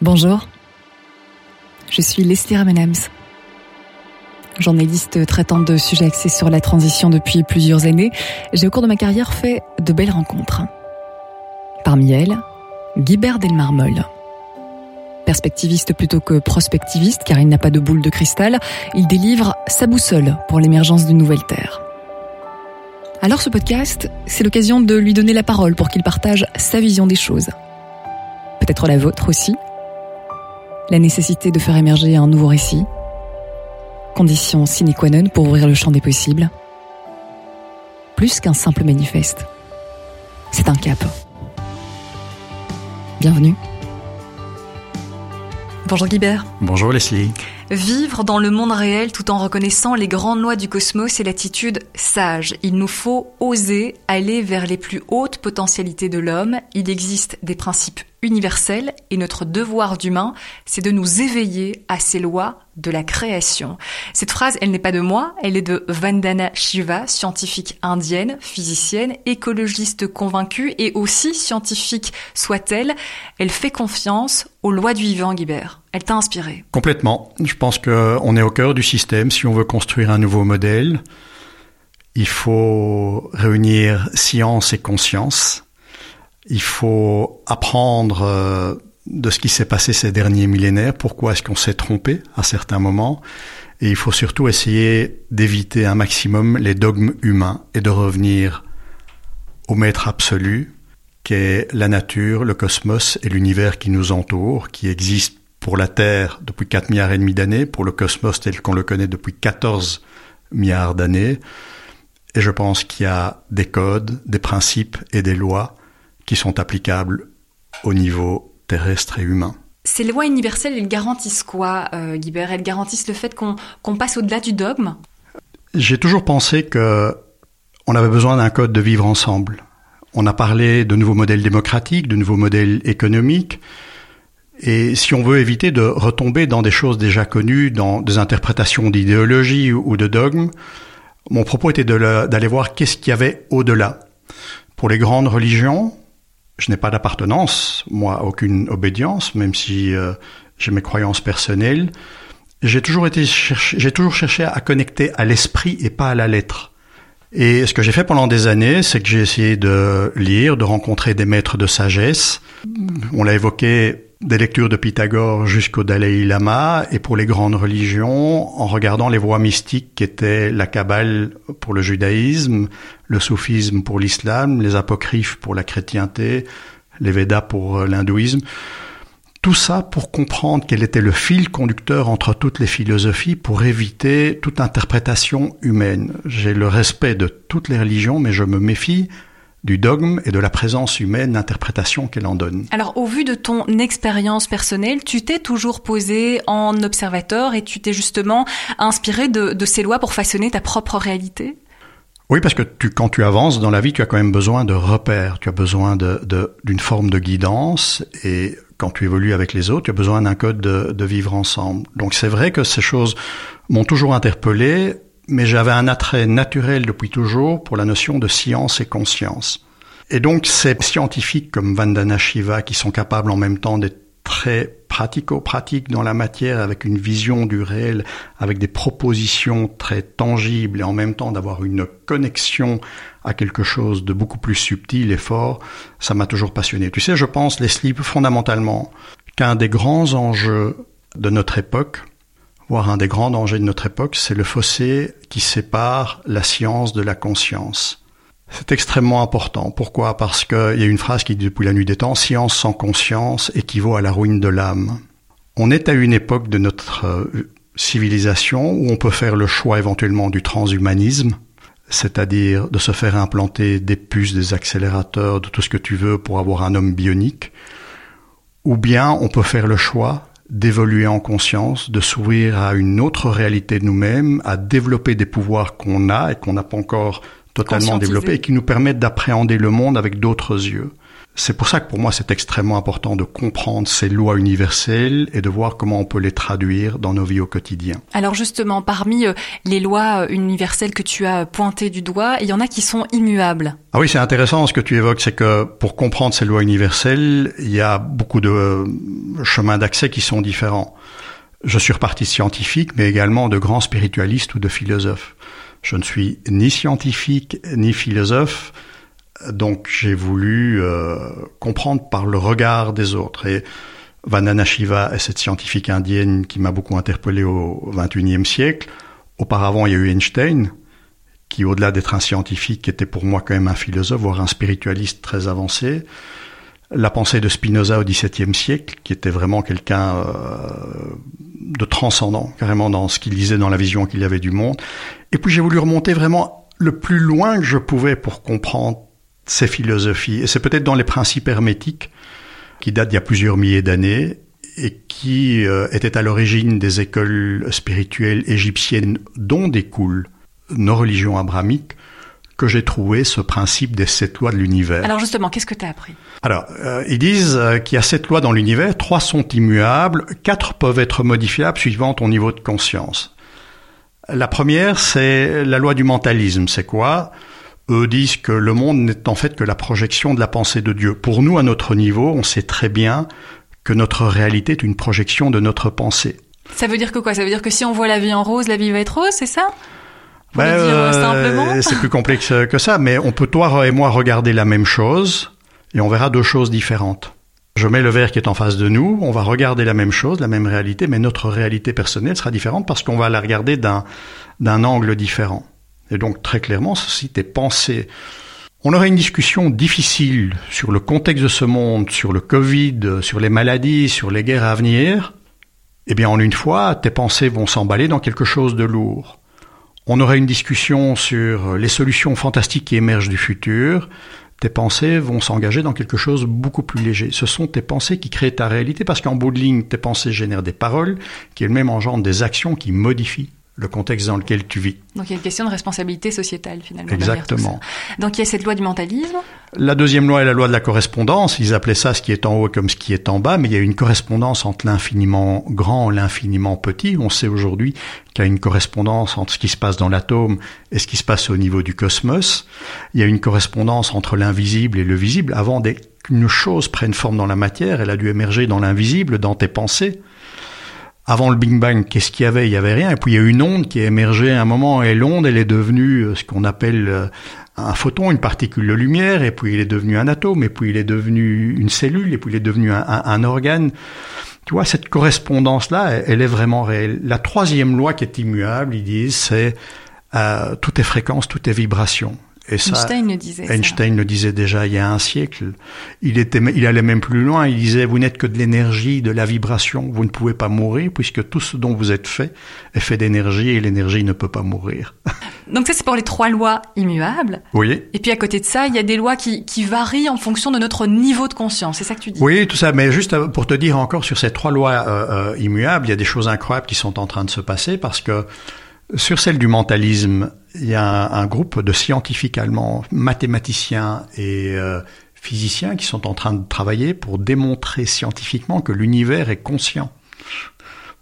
Bonjour, je suis Leslie Ramenams, journaliste traitant de sujets axés sur la transition depuis plusieurs années. J'ai au cours de ma carrière fait de belles rencontres. Parmi elles, Guibert Delmarmol. Perspectiviste plutôt que prospectiviste, car il n'a pas de boule de cristal, il délivre sa boussole pour l'émergence d'une nouvelle Terre. Alors ce podcast, c'est l'occasion de lui donner la parole pour qu'il partage sa vision des choses. Peut-être la vôtre aussi, la nécessité de faire émerger un nouveau récit, condition sine qua non pour ouvrir le champ des possibles, plus qu'un simple manifeste. C'est un cap. Bienvenue. Bonjour Guibert. Bonjour Leslie. Vivre dans le monde réel tout en reconnaissant les grandes lois du cosmos est l'attitude sage. Il nous faut oser aller vers les plus hautes potentialités de l'homme. Il existe des principes universels et notre devoir d'humain, c'est de nous éveiller à ces lois de la création. Cette phrase, elle n'est pas de moi, elle est de Vandana Shiva, scientifique indienne, physicienne, écologiste convaincue et aussi scientifique soit-elle. Elle fait confiance aux lois du vivant, Guibert. Elle t'a inspiré. Complètement. Je pense qu'on est au cœur du système. Si on veut construire un nouveau modèle, il faut réunir science et conscience. Il faut apprendre euh, de ce qui s'est passé ces derniers millénaires, pourquoi est-ce qu'on s'est trompé à certains moments, et il faut surtout essayer d'éviter un maximum les dogmes humains et de revenir au maître absolu, qui est la nature, le cosmos et l'univers qui nous entoure, qui existe pour la Terre depuis 4 milliards et demi d'années, pour le cosmos tel qu'on le connaît depuis 14 milliards d'années. Et je pense qu'il y a des codes, des principes et des lois qui sont applicables au niveau terrestre et humain. Ces lois universelles, elles garantissent quoi, euh, Guibert? Elles garantissent le fait qu'on passe au-delà du dogme? J'ai toujours pensé que on avait besoin d'un code de vivre ensemble. On a parlé de nouveaux modèles démocratiques, de nouveaux modèles économiques. Et si on veut éviter de retomber dans des choses déjà connues, dans des interprétations d'idéologie ou de dogmes, mon propos était d'aller voir qu'est-ce qu'il y avait au-delà. Pour les grandes religions, je n'ai pas d'appartenance, moi, aucune obédience, même si euh, j'ai mes croyances personnelles. J'ai toujours été j'ai toujours cherché à connecter à l'esprit et pas à la lettre. Et ce que j'ai fait pendant des années, c'est que j'ai essayé de lire, de rencontrer des maîtres de sagesse. On l'a évoqué des lectures de Pythagore jusqu'au Dalai Lama, et pour les grandes religions, en regardant les voies mystiques qui étaient la Kabbale pour le judaïsme, le soufisme pour l'islam, les apocryphes pour la chrétienté, les Védas pour l'hindouisme. Tout ça pour comprendre quel était le fil conducteur entre toutes les philosophies pour éviter toute interprétation humaine. J'ai le respect de toutes les religions, mais je me méfie du dogme et de la présence humaine, l'interprétation qu'elle en donne. Alors, au vu de ton expérience personnelle, tu t'es toujours posé en observateur et tu t'es justement inspiré de, ces lois pour façonner ta propre réalité? Oui, parce que tu, quand tu avances dans la vie, tu as quand même besoin de repères, tu as besoin d'une de, forme de guidance, et quand tu évolues avec les autres, tu as besoin d'un code de, de vivre ensemble. Donc c'est vrai que ces choses m'ont toujours interpellé, mais j'avais un attrait naturel depuis toujours pour la notion de science et conscience. Et donc ces scientifiques comme Vandana Shiva qui sont capables en même temps d'être très pratico-pratiques dans la matière avec une vision du réel, avec des propositions très tangibles et en même temps d'avoir une connexion à quelque chose de beaucoup plus subtil et fort, ça m'a toujours passionné. Tu sais, je pense, Leslie, fondamentalement, qu'un des grands enjeux de notre époque, voire un des grands dangers de notre époque, c'est le fossé qui sépare la science de la conscience. C'est extrêmement important. Pourquoi? Parce qu'il y a une phrase qui dit depuis la nuit des temps, science sans conscience équivaut à la ruine de l'âme. On est à une époque de notre euh, civilisation où on peut faire le choix éventuellement du transhumanisme, c'est-à-dire de se faire implanter des puces, des accélérateurs, de tout ce que tu veux pour avoir un homme bionique, ou bien on peut faire le choix d'évoluer en conscience, de s'ouvrir à une autre réalité de nous-mêmes, à développer des pouvoirs qu'on a et qu'on n'a pas encore totalement développés et qui nous permettent d'appréhender le monde avec d'autres yeux. C'est pour ça que pour moi c'est extrêmement important de comprendre ces lois universelles et de voir comment on peut les traduire dans nos vies au quotidien. Alors justement, parmi euh, les lois euh, universelles que tu as pointées du doigt, il y en a qui sont immuables. Ah oui, c'est intéressant ce que tu évoques, c'est que pour comprendre ces lois universelles, il y a beaucoup de euh, chemins d'accès qui sont différents. Je suis reparti scientifique, mais également de grands spiritualistes ou de philosophes. Je ne suis ni scientifique ni philosophe, donc j'ai voulu euh, comprendre par le regard des autres. Et Vandana Shiva est cette scientifique indienne qui m'a beaucoup interpellé au XXIe siècle. Auparavant, il y a eu Einstein, qui au-delà d'être un scientifique, était pour moi quand même un philosophe, voire un spiritualiste très avancé. La pensée de Spinoza au XVIIe siècle, qui était vraiment quelqu'un euh, de transcendant, carrément dans ce qu'il disait, dans la vision qu'il avait du monde. Et puis j'ai voulu remonter vraiment le plus loin que je pouvais pour comprendre ces philosophies. Et c'est peut-être dans les principes hermétiques, qui datent d'il y a plusieurs milliers d'années, et qui euh, étaient à l'origine des écoles spirituelles égyptiennes dont découlent nos religions abrahamiques, que j'ai trouvé ce principe des sept lois de l'univers. Alors justement, qu'est-ce que tu as appris? Alors, euh, ils disent euh, qu'il y a sept lois dans l'univers, trois sont immuables, quatre peuvent être modifiables suivant ton niveau de conscience. La première, c'est la loi du mentalisme. C'est quoi? Eux disent que le monde n'est en fait que la projection de la pensée de Dieu. Pour nous, à notre niveau, on sait très bien que notre réalité est une projection de notre pensée. Ça veut dire que quoi? Ça veut dire que si on voit la vie en rose, la vie va être rose, c'est ça? Ben, euh, simplement? C'est plus complexe que ça, mais on peut toi et moi regarder la même chose et on verra deux choses différentes. Je mets le verre qui est en face de nous, on va regarder la même chose, la même réalité, mais notre réalité personnelle sera différente parce qu'on va la regarder d'un angle différent. Et donc très clairement, ceci est pensé. On aurait une discussion difficile sur le contexte de ce monde, sur le Covid, sur les maladies, sur les guerres à venir. Eh bien, en une fois, tes pensées vont s'emballer dans quelque chose de lourd. On aurait une discussion sur les solutions fantastiques qui émergent du futur. Tes pensées vont s'engager dans quelque chose beaucoup plus léger. Ce sont tes pensées qui créent ta réalité parce qu'en bout de ligne, tes pensées génèrent des paroles qui elles-mêmes engendrent des actions qui modifient le contexte dans lequel tu vis. Donc il y a une question de responsabilité sociétale finalement. Exactement. Donc il y a cette loi du mentalisme. La deuxième loi est la loi de la correspondance. Ils appelaient ça ce qui est en haut comme ce qui est en bas, mais il y a une correspondance entre l'infiniment grand et l'infiniment petit. On sait aujourd'hui qu'il y a une correspondance entre ce qui se passe dans l'atome et ce qui se passe au niveau du cosmos. Il y a une correspondance entre l'invisible et le visible. Avant qu'une chose prenne forme dans la matière, elle a dû émerger dans l'invisible, dans tes pensées. Avant le Big Bang, qu'est-ce qu'il y avait? Il y avait rien. Et puis il y a une onde qui a émergé à un moment, et l'onde, elle est devenue euh, ce qu'on appelle euh, un photon, une particule de lumière, et puis il est devenu un atome, et puis il est devenu une cellule, et puis il est devenu un, organe. Tu vois, cette correspondance-là, elle est vraiment réelle. La troisième loi qui est immuable, ils disent, c'est euh, tout est fréquence, tout est vibration. Einstein le disait. Einstein le disait déjà il y a un siècle. Il était, il allait même plus loin. Il disait vous n'êtes que de l'énergie, de la vibration. Vous ne pouvez pas mourir puisque tout ce dont vous êtes fait est fait d'énergie et l'énergie ne peut pas mourir. Donc ça c'est pour les trois lois immuables. Oui. Et puis à côté de ça, il y a des lois qui, qui varient en fonction de notre niveau de conscience. C'est ça que tu dis. Oui, tout ça. Mais juste pour te dire encore sur ces trois lois euh, euh, immuables, il y a des choses incroyables qui sont en train de se passer parce que sur celle du mentalisme, il y a un, groupe de scientifiques allemands, mathématiciens et euh, physiciens qui sont en train de travailler pour démontrer scientifiquement que l'univers est conscient.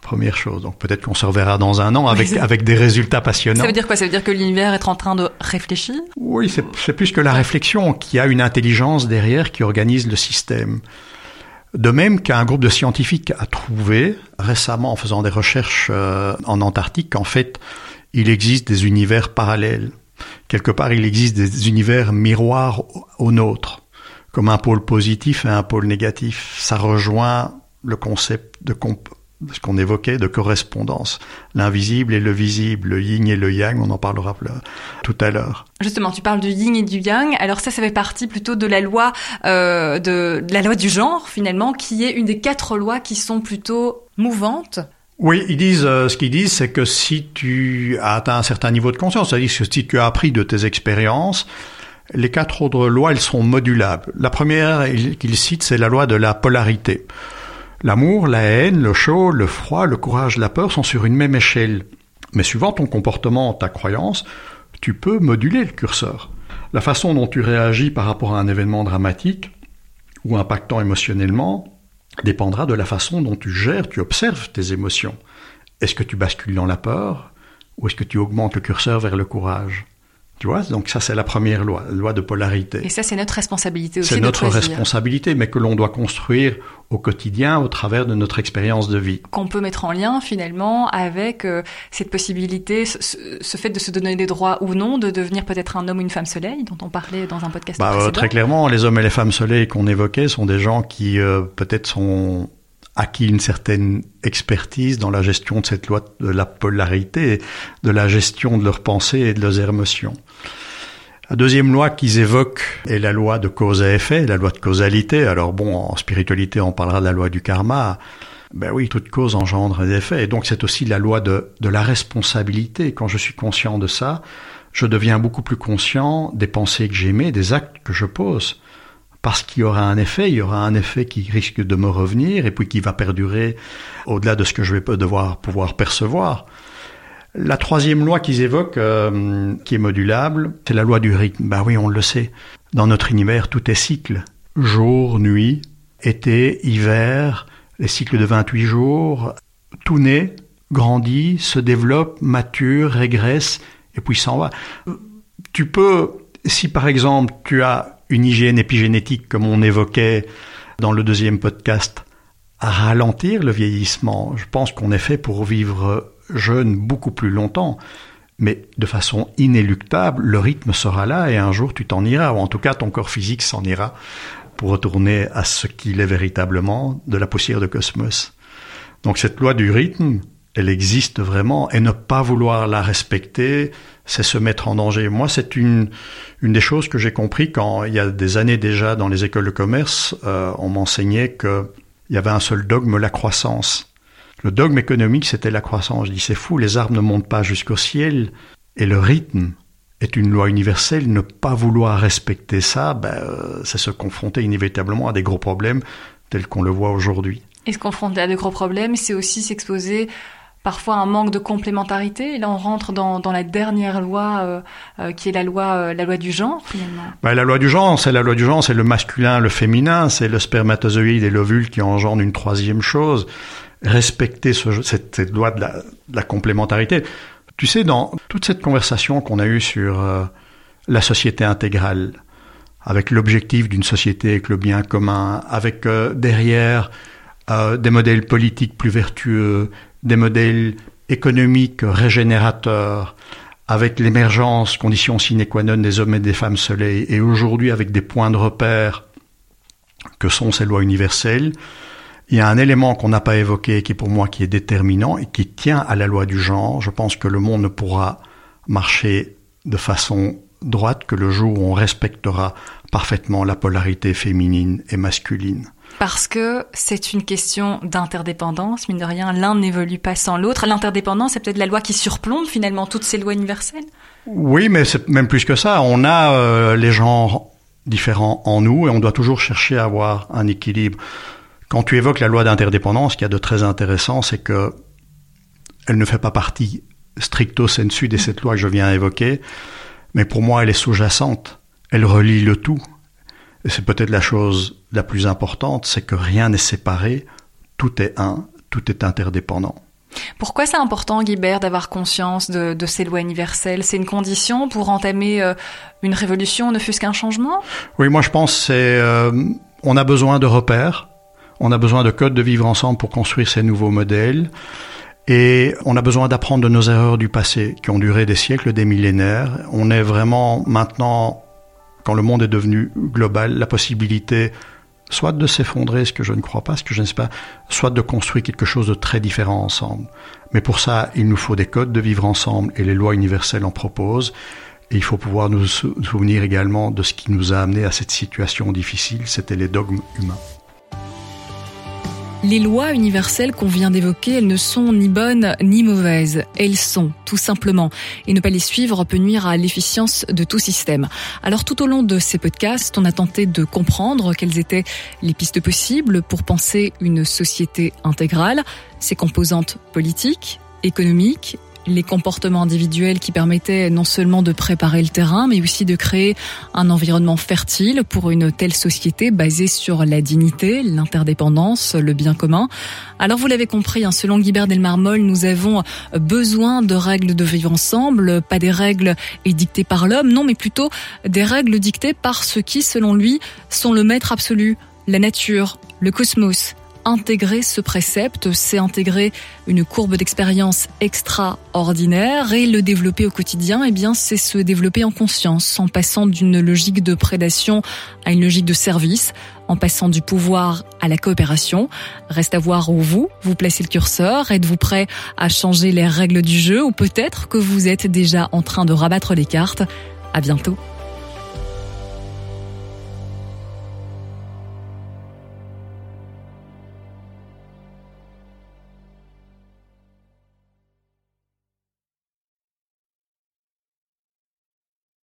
Première chose. Donc peut-être qu'on se reverra dans un an avec, avec des résultats passionnants. Ça veut dire quoi? Ça veut dire que l'univers est en train de réfléchir? Oui, c'est plus que la réflexion, qu'il y a une intelligence derrière qui organise le système. De même qu'un groupe de scientifiques a trouvé récemment en faisant des recherches euh, en Antarctique qu'en fait il existe des univers parallèles. Quelque part il existe des univers miroirs aux nôtres, comme un pôle positif et un pôle négatif. Ça rejoint le concept de ce qu'on évoquait de correspondance. L'invisible et le visible, le yin et le yang, on en parlera tout à l'heure. Justement, tu parles du yin et du yang. Alors ça, ça fait partie plutôt de la loi euh, de, la loi du genre finalement, qui est une des quatre lois qui sont plutôt mouvantes. Oui, ils disent euh, ce qu'ils disent, c'est que si tu as atteint un certain niveau de conscience, c'est-à-dire que si tu as appris de tes expériences, les quatre autres lois, elles sont modulables. La première qu'ils citent, c'est la loi de la polarité. L'amour, la haine, le chaud, le froid, le courage, la peur sont sur une même échelle. Mais suivant ton comportement, ta croyance, tu peux moduler le curseur. La façon dont tu réagis par rapport à un événement dramatique ou impactant émotionnellement dépendra de la façon dont tu gères, tu observes tes émotions. Est-ce que tu bascules dans la peur ou est-ce que tu augmentes le curseur vers le courage? Tu vois, donc ça c'est la première loi, la loi de polarité. Et ça c'est notre responsabilité aussi. C'est notre responsabilité, mais que l'on doit construire au quotidien au travers de notre expérience de vie. Qu'on peut mettre en lien finalement avec euh, cette possibilité, ce, fait de se donner des droits ou non, de devenir peut-être un homme ou une femme soleil, dont on parlait dans un podcast bah, précédent. Très clairement, les hommes et les femmes soleil qu'on évoquait sont des gens qui euh, peut-être sont acquis une certaine expertise dans la gestion de cette loi de la polarité, de la gestion de leurs pensées et de leurs émotions. La deuxième loi qu'ils évoquent est la loi de cause à effet, la loi de causalité. Alors bon, en spiritualité, on parlera de la loi du karma. Ben oui, toute cause engendre des effets. Et donc c'est aussi la loi de, la responsabilité. Quand je suis conscient de ça, je deviens beaucoup plus conscient des pensées que j'émets, des actes que je pose parce qu'il y aura un effet, il y aura un effet qui risque de me revenir et puis qui va perdurer au-delà de ce que je vais devoir pouvoir percevoir. La troisième loi qu'ils évoquent, euh, qui est modulable, c'est la loi du rythme. Ben oui, on le sait. Dans notre univers, tout est cycle. Jour, nuit, été, hiver, les cycles de 28 jours, tout naît, grandit, se développe, mature, régresse, et puis s'en va. Tu peux, si par exemple tu as une hygiène épigénétique, comme on évoquait dans le deuxième podcast, à ralentir le vieillissement. Je pense qu'on est fait pour vivre jeune beaucoup plus longtemps. Mais de façon inéluctable, le rythme sera là et un jour tu t'en iras, ou en tout cas ton corps physique s'en ira pour retourner à ce qu'il est véritablement de la poussière de cosmos. Donc cette loi du rythme, elle existe vraiment et ne pas vouloir la respecter, c'est se mettre en danger. Moi, c'est une, une des choses que j'ai compris quand il y a des années déjà dans les écoles de commerce, euh, on m'enseignait qu'il y avait un seul dogme, la croissance. Le dogme économique, c'était la croissance. Je dis, c'est fou, les arbres ne montent pas jusqu'au ciel et le rythme est une loi universelle. Ne pas vouloir respecter ça, ben, euh, c'est se confronter inévitablement à des gros problèmes tels qu'on le voit aujourd'hui. Et se confronter à de gros problèmes, c'est aussi s'exposer parfois un manque de complémentarité. Et là, on rentre dans, la dernière loi, euh, euh, qui est la loi, euh, la loi du genre, finalement. Bah, la loi du genre, c'est la loi du genre, c'est le masculin, le féminin, c'est le spermatozoïde et l'ovule qui engendrent une troisième chose. Respecter ce, cette, loi de la, complémentarité. Tu sais, dans toute cette conversation qu'on a eue sur la société intégrale, avec l'objectif d'une société avec le bien commun, avec derrière des modèles politiques plus vertueux, des modèles économiques régénérateurs, avec l'émergence, condition sine qua non des hommes et des femmes soleil, et aujourd'hui avec des points de repère que sont ces lois universelles, il y a un élément qu'on n'a pas évoqué qui pour moi qui est déterminant et qui tient à la loi du genre. Je pense que le monde ne pourra marcher de façon droite que le jour où on respectera parfaitement la polarité féminine et masculine. Parce que c'est une question d'interdépendance, mine de rien, l'un n'évolue pas sans l'autre. L'interdépendance, c'est peut-être la loi qui surplombe finalement toutes ces lois universelles Oui, mais c'est même plus que ça. On a euh, les genres différents en nous et on doit toujours chercher à avoir un équilibre. Quand tu évoques la loi d'interdépendance, ce qu'il y a de très intéressant, c'est que elle ne fait pas partie stricto sensu de cette loi que je viens d'évoquer, mais pour moi, elle est sous-jacente. Elle relie le tout. Et c'est peut-être la chose la plus importante, c'est que rien n'est séparé, tout est un, tout est interdépendant. Pourquoi c'est important, Guibert, d'avoir conscience de, ces lois universelles? C'est une condition pour entamer euh, une révolution, ne fût-ce qu'un changement? Oui, moi je pense c'est euh, on a besoin de repères, on a besoin de codes de vivre ensemble pour construire ces nouveaux modèles. Et on a besoin d'apprendre de nos erreurs du passé, qui ont duré des siècles, des millénaires. On est vraiment maintenant quand le monde est devenu global, la possibilité soit de s'effondrer, ce que je ne crois pas, ce que je ne sais pas, soit de construire quelque chose de très différent ensemble. Mais pour ça, il nous faut des codes de vivre ensemble et les lois universelles en proposent. Et il faut pouvoir nous souvenir également de ce qui nous a amené à cette situation difficile, c'était les dogmes humains. Les lois universelles qu'on vient d'évoquer, elles ne sont ni bonnes ni mauvaises. Elles sont, tout simplement. Et ne pas les suivre peut nuire à l'efficience de tout système. Alors tout au long de ces podcasts, on a tenté de comprendre quelles étaient les pistes possibles pour penser une société intégrale, ses composantes politiques, économiques, les comportements individuels qui permettaient non seulement de préparer le terrain, mais aussi de créer un environnement fertile pour une telle société basée sur la dignité, l'interdépendance, le bien commun. Alors vous l'avez compris, hein, selon Guibert Delmarmol, nous avons besoin de règles de vivre ensemble, pas des règles édictées par l'homme, non, mais plutôt des règles dictées par ceux qui, selon lui, sont le maître absolu, la nature, le cosmos, intégrer ce précepte, c'est intégrer une courbe d'expérience extraordinaire et le développer au quotidien, eh bien, c'est se développer en conscience, en passant d'une logique de prédation à une logique de service, en passant du pouvoir à la coopération. Reste à voir où vous, vous placez le curseur. Êtes-vous prêt à changer les règles du jeu ou peut-être que vous êtes déjà en train de rabattre les cartes? À bientôt.